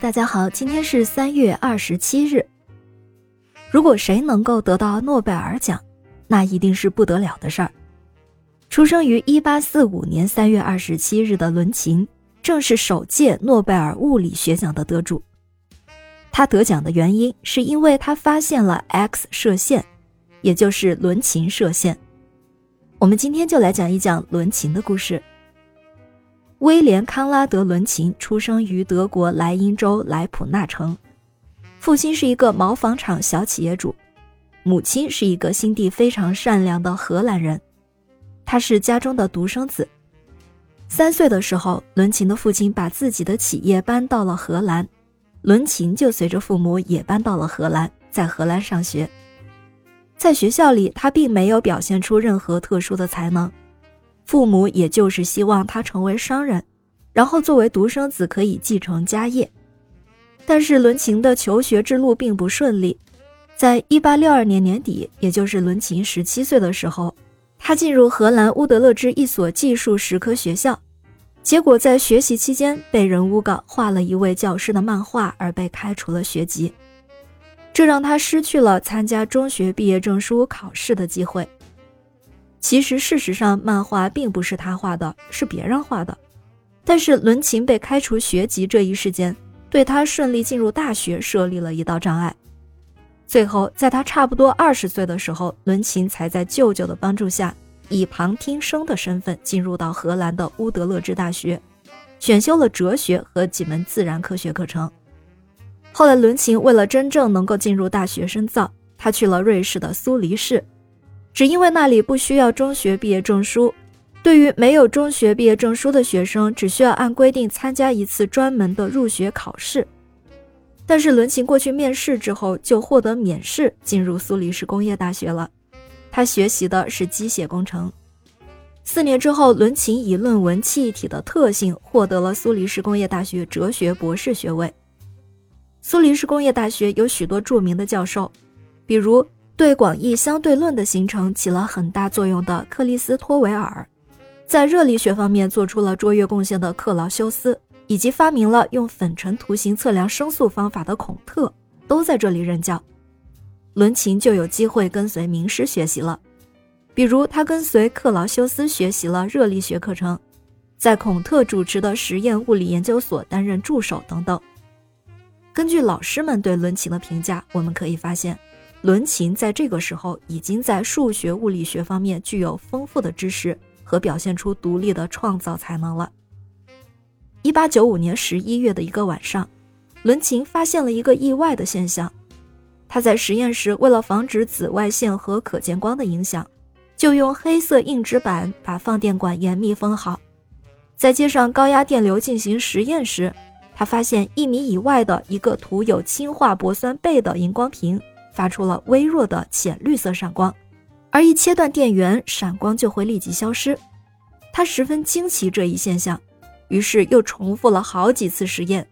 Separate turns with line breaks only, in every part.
大家好，今天是三月二十七日。如果谁能够得到诺贝尔奖，那一定是不得了的事儿。出生于一八四五年三月二十七日的伦琴，正是首届诺贝尔物理学奖的得主。他得奖的原因是因为他发现了 X 射线，也就是伦琴射线。我们今天就来讲一讲伦琴的故事。威廉·康拉德·伦琴出生于德国莱茵州莱普纳城，父亲是一个毛纺厂小企业主，母亲是一个心地非常善良的荷兰人。他是家中的独生子。三岁的时候，伦琴的父亲把自己的企业搬到了荷兰，伦琴就随着父母也搬到了荷兰，在荷兰上学。在学校里，他并没有表现出任何特殊的才能。父母也就是希望他成为商人，然后作为独生子可以继承家业。但是伦琴的求学之路并不顺利，在一八六二年年底，也就是伦琴十七岁的时候，他进入荷兰乌德勒支一所技术实科学校，结果在学习期间被人诬告画了一位教师的漫画而被开除了学籍，这让他失去了参加中学毕业证书考试的机会。其实，事实上，漫画并不是他画的，是别人画的。但是，伦琴被开除学籍这一事件，对他顺利进入大学设立了一道障碍。最后，在他差不多二十岁的时候，伦琴才在舅舅的帮助下，以旁听生的身份进入到荷兰的乌德勒支大学，选修了哲学和几门自然科学课程。后来，伦琴为了真正能够进入大学深造，他去了瑞士的苏黎世。只因为那里不需要中学毕业证书，对于没有中学毕业证书的学生，只需要按规定参加一次专门的入学考试。但是伦琴过去面试之后，就获得免试进入苏黎世工业大学了。他学习的是机械工程。四年之后，伦琴以论文气体的特性获得了苏黎世工业大学哲学博士学位。苏黎世工业大学有许多著名的教授，比如。对广义相对论的形成起了很大作用的克里斯托维尔，在热力学方面做出了卓越贡献的克劳修斯，以及发明了用粉尘图形测量声速方法的孔特，都在这里任教。伦琴就有机会跟随名师学习了，比如他跟随克劳修斯学习了热力学课程，在孔特主持的实验物理研究所担任助手等等。根据老师们对伦琴的评价，我们可以发现。伦琴在这个时候已经在数学、物理学方面具有丰富的知识和表现出独立的创造才能了。一八九五年十一月的一个晚上，伦琴发现了一个意外的现象：他在实验时为了防止紫外线和可见光的影响，就用黑色硬纸板把放电管严密封好。在接上高压电流进行实验时，他发现一米以外的一个涂有氢化铂酸钡的荧光屏。发出了微弱的浅绿色闪光，而一切断电源，闪光就会立即消失。他十分惊奇这一现象，于是又重复了好几次实验。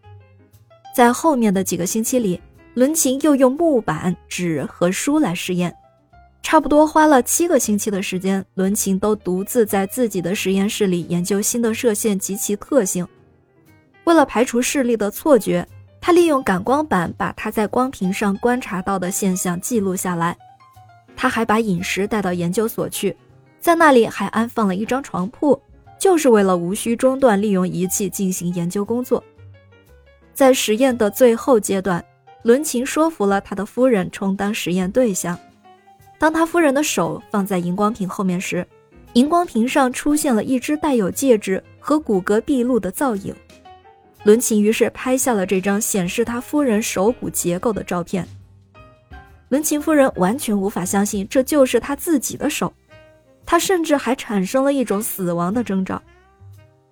在后面的几个星期里，伦琴又用木板、纸和书来实验，差不多花了七个星期的时间，伦琴都独自在自己的实验室里研究新的射线及其特性。为了排除视力的错觉。他利用感光板把他在光屏上观察到的现象记录下来。他还把饮食带到研究所去，在那里还安放了一张床铺，就是为了无需中断利用仪器进行研究工作。在实验的最后阶段，伦琴说服了他的夫人充当实验对象。当他夫人的手放在荧光屏后面时，荧光屏上出现了一只带有戒指和骨骼毕露的造影。伦琴于是拍下了这张显示他夫人手骨结构的照片。伦琴夫人完全无法相信这就是他自己的手，他甚至还产生了一种死亡的征兆，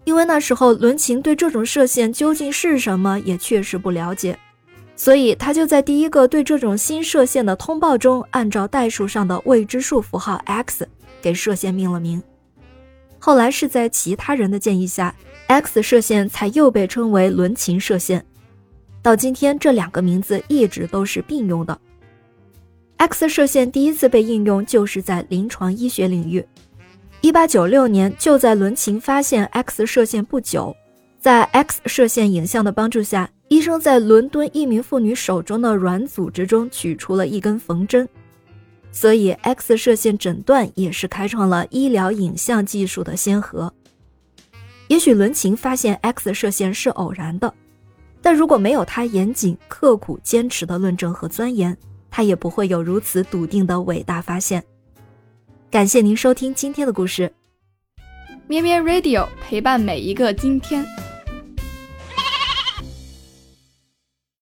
因为那时候伦琴对这种射线究竟是什么也确实不了解，所以他就在第一个对这种新射线的通报中，按照代数上的未知数符号 x 给射线命了名。后来是在其他人的建议下。X 射线才又被称为伦琴射线，到今天这两个名字一直都是并用的。X 射线第一次被应用就是在临床医学领域。1896年，就在伦琴发现 X 射线不久，在 X 射线影像的帮助下，医生在伦敦一名妇女手中的软组织中取出了一根缝针，所以 X 射线诊断也是开创了医疗影像技术的先河。也许伦琴发现 X 射线是偶然的，但如果没有他严谨、刻苦、坚持的论证和钻研，他也不会有如此笃定的伟大发现。感谢您收听今天的故事，
咩咩 Radio 陪伴每一个今天。